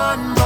one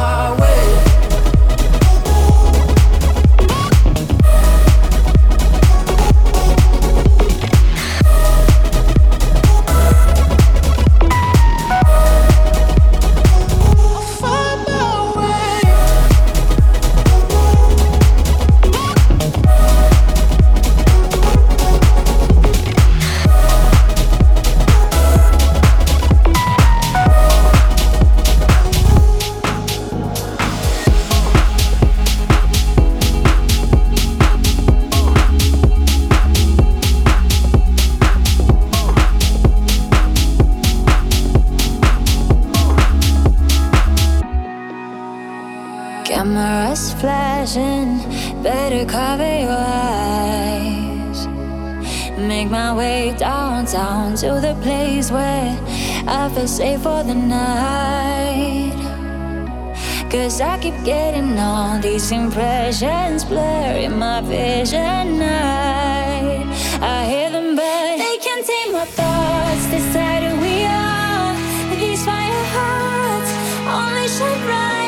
safe for the night. Cause I keep getting all these impressions blur in my vision. I, I hear them, but they can't take my thoughts. Decide who we are. These fire hearts only shine brighter,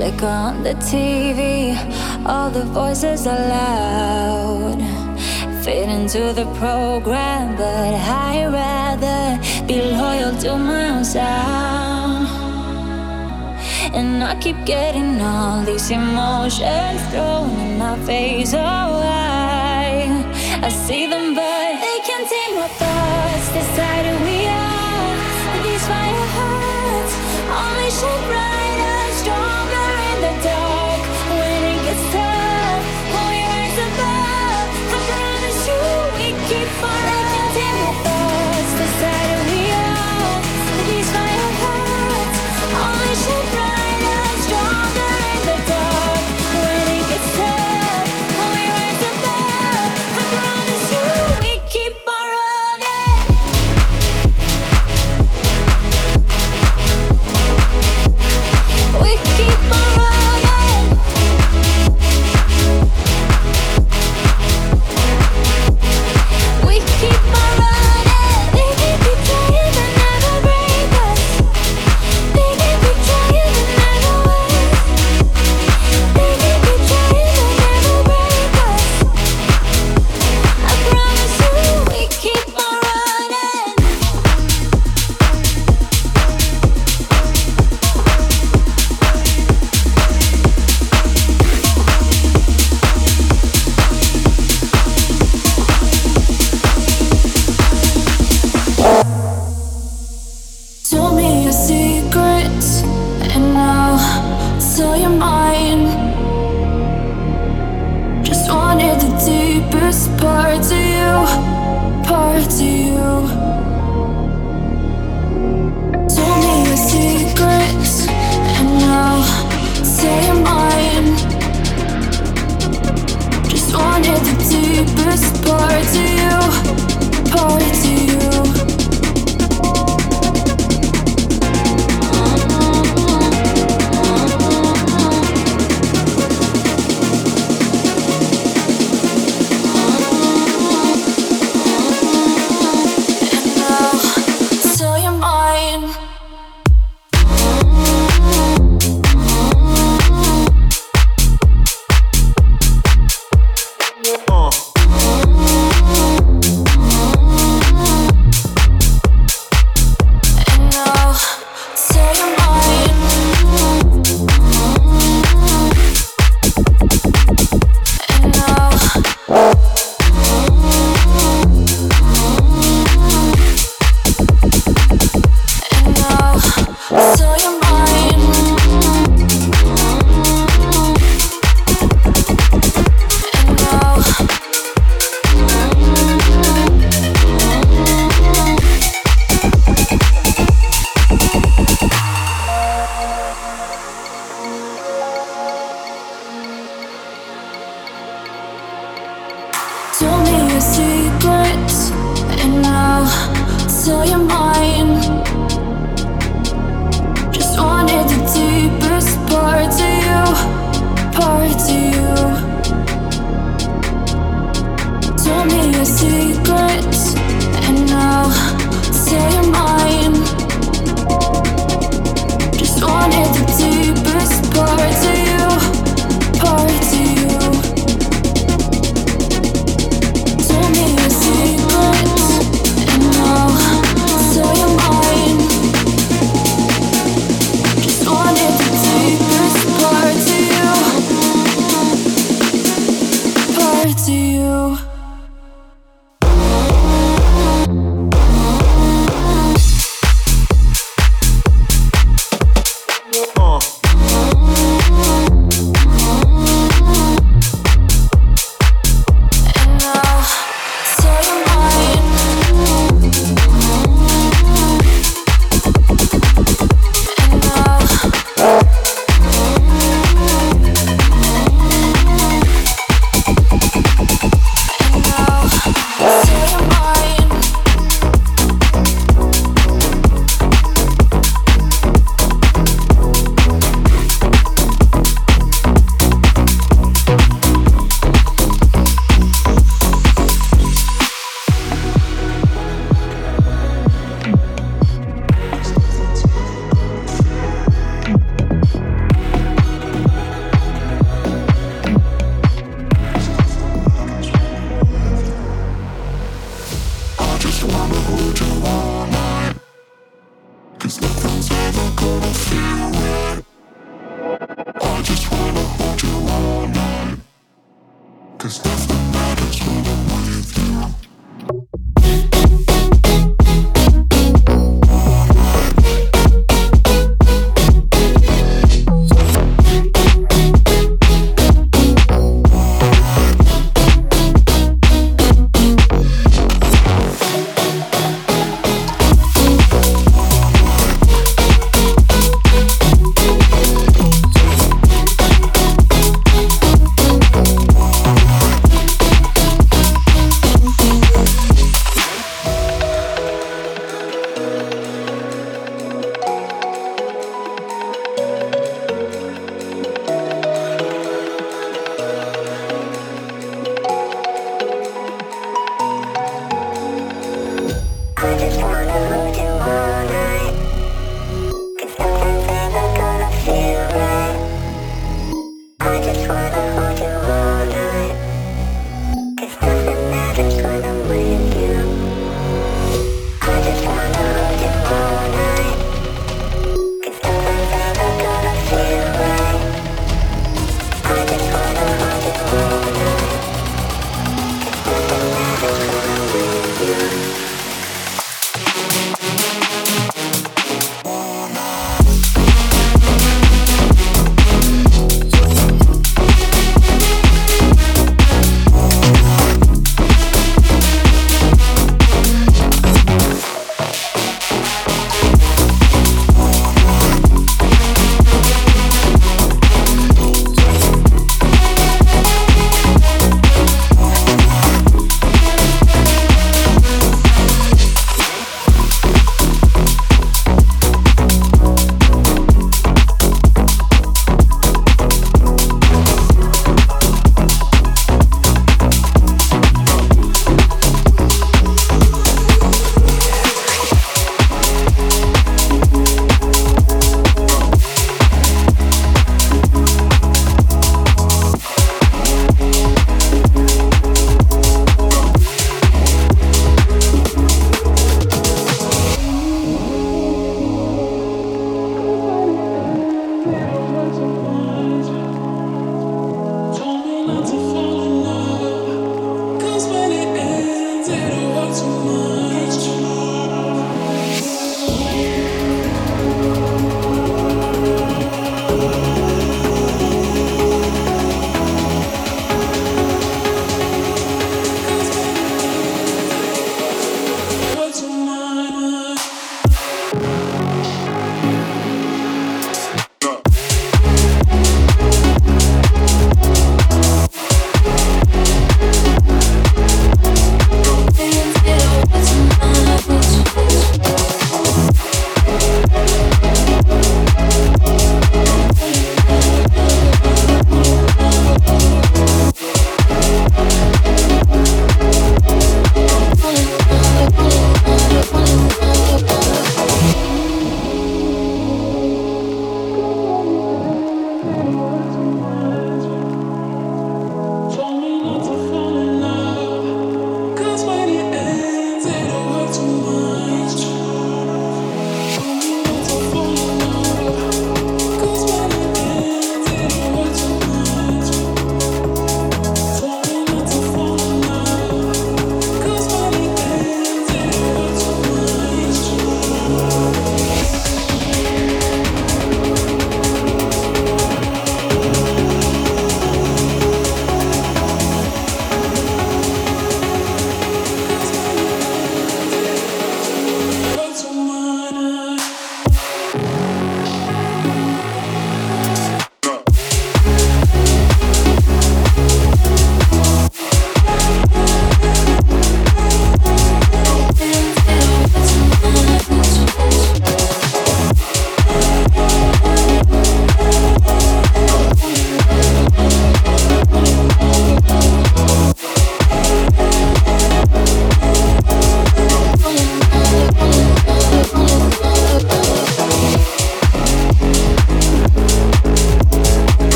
Flicker on the TV, all the voices are loud. Fit into the program, but I'd rather be loyal to my own sound. And I keep getting all these emotions thrown in my face. Oh, I, I see them, but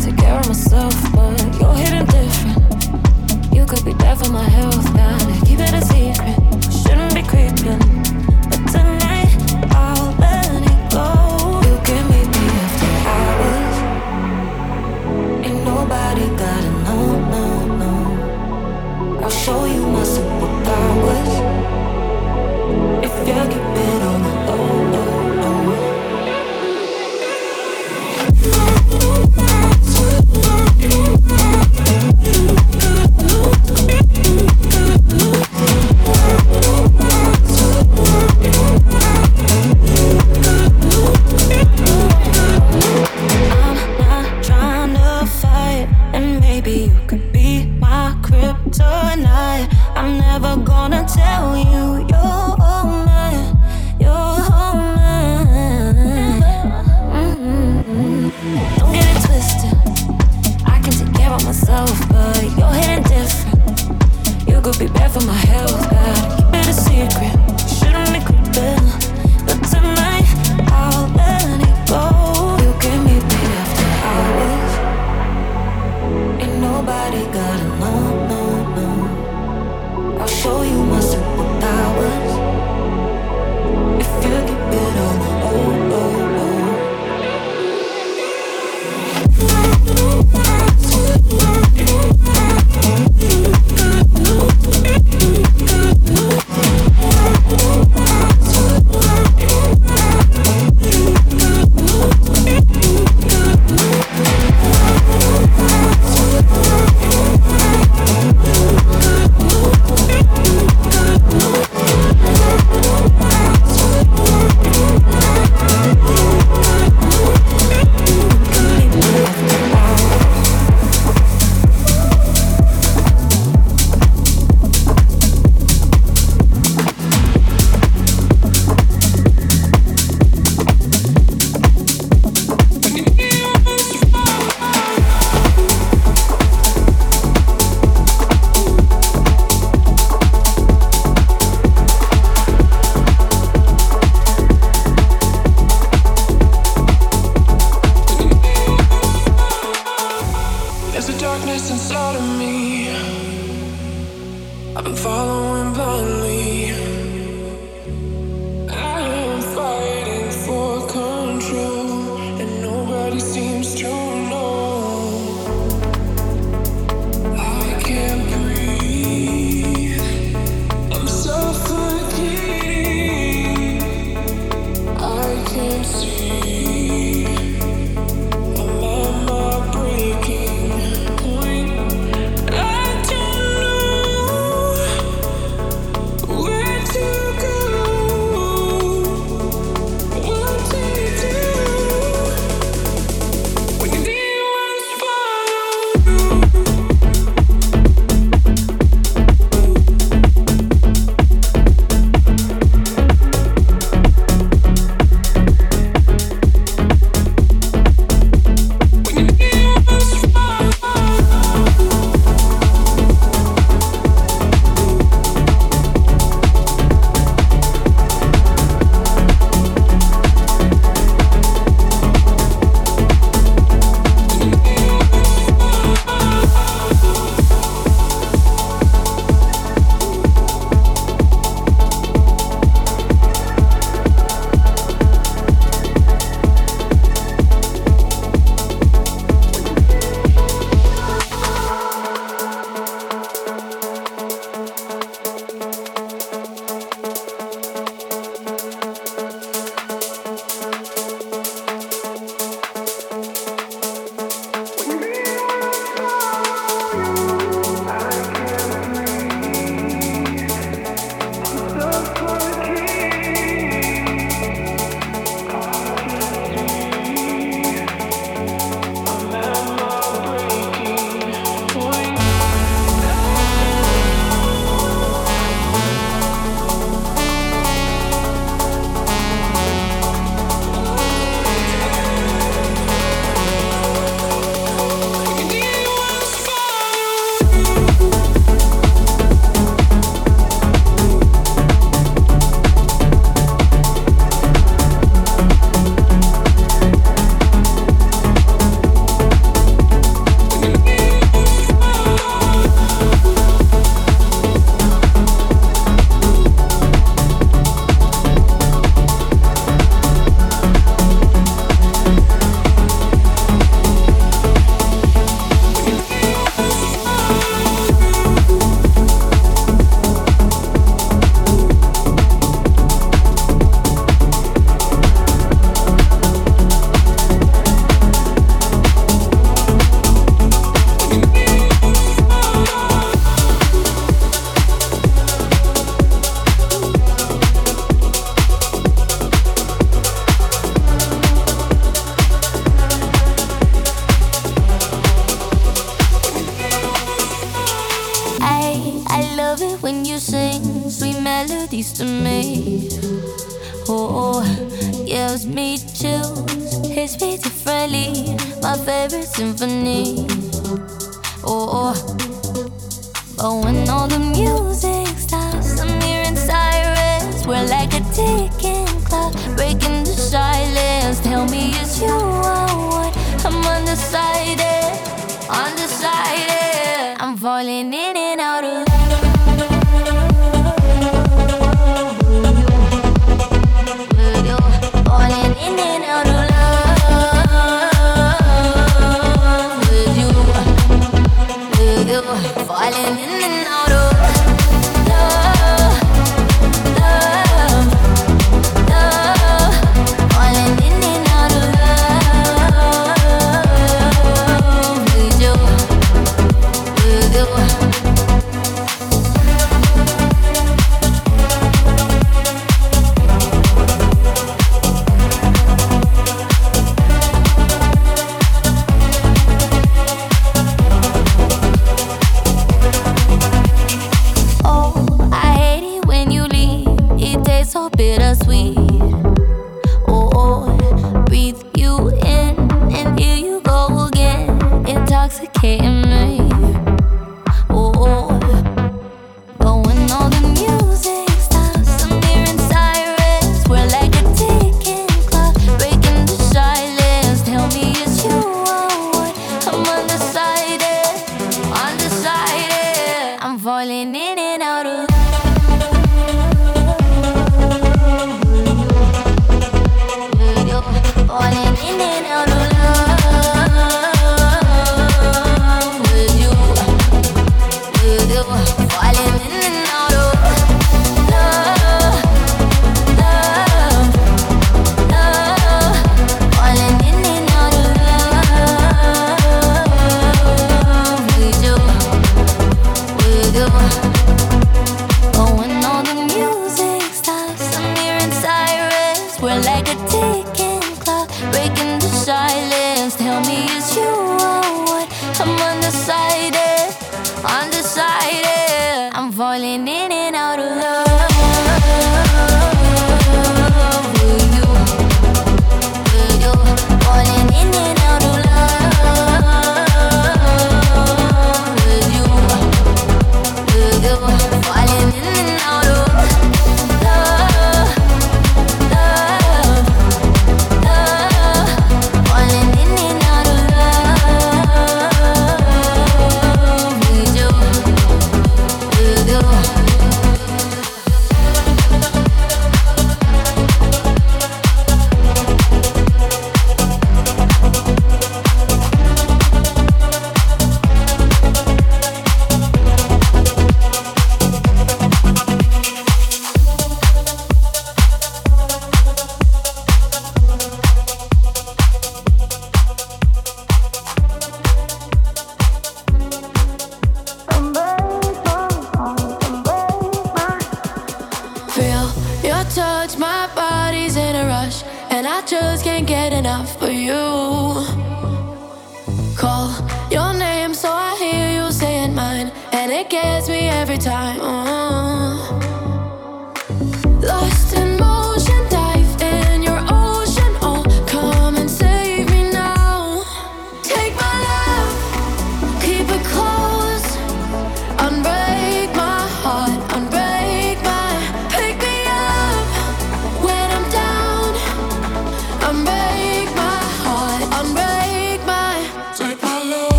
take care of myself, but you're hidden different. You could be bad for my health, gotta keep it a secret. Shouldn't be creeping.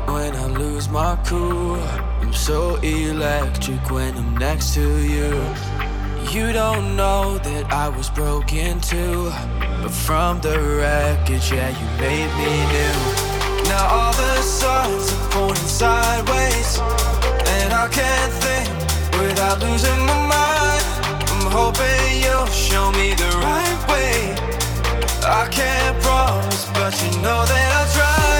it when I lose my cool. I'm so electric when I'm next to you. You don't know that I was broken too. But from the wreckage, yeah, you made me new. Now all the signs are pointing sideways. And I can't think without losing my mind. I'm hoping you'll show me the right way. I can't promise, but you know that I'll try.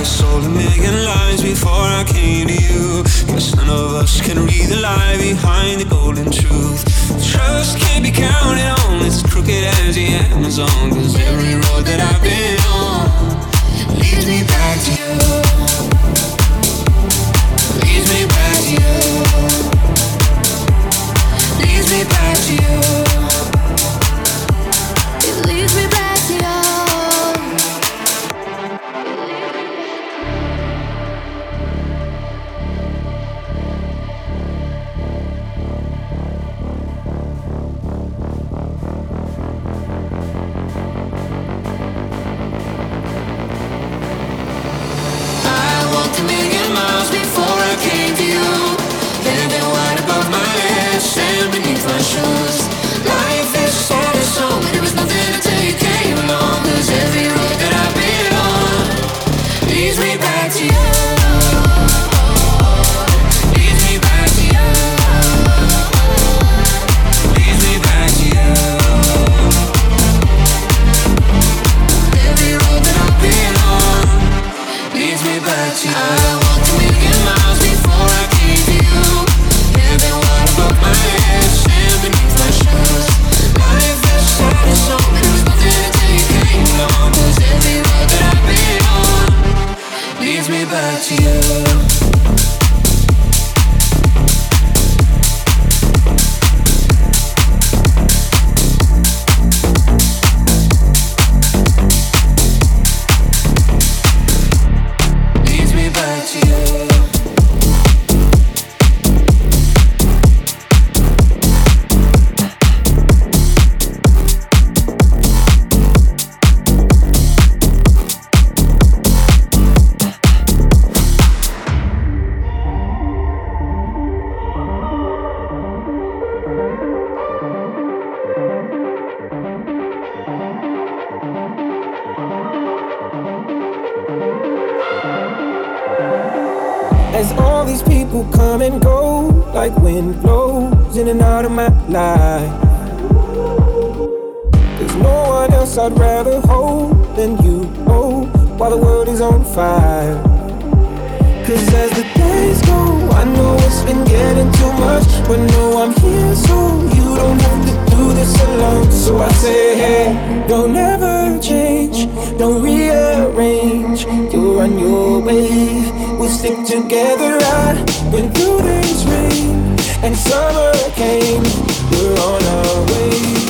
a million lies before I came to you. Cause none of us can read the lie behind the golden truth. Trust can't be counted on, it's crooked as the Amazon. Cause every road that I've been on leads me back to you. Leads me back to you. Leads me back to you. As all these people come and go, like wind blows in and out of my life. There's no one else I'd rather hold than you, oh, while the world is on fire. Cause as the days go, I know it's been getting too much, but no, I'm here so don't have to do this alone. So I say, hey, don't ever change, don't rearrange. You're on your way, we'll stick together. I've been through this rain and summer came. We're on our way.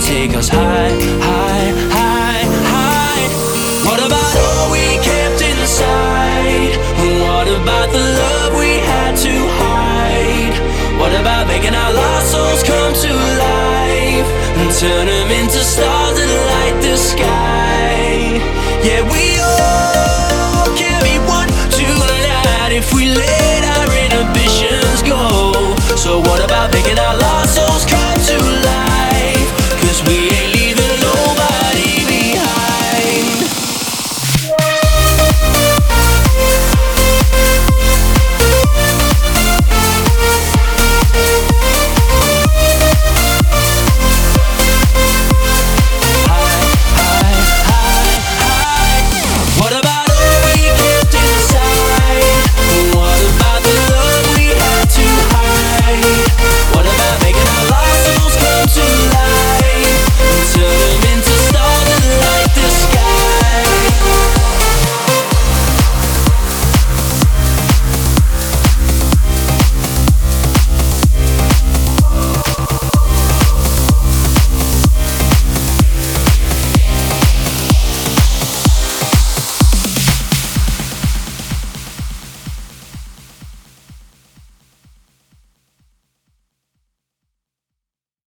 take us high, high, high, high. What about all we kept inside? What about the love we had to hide? What about making our lost souls come to life and turn them into stars that light the sky? Yeah, we all can be one tonight if we live.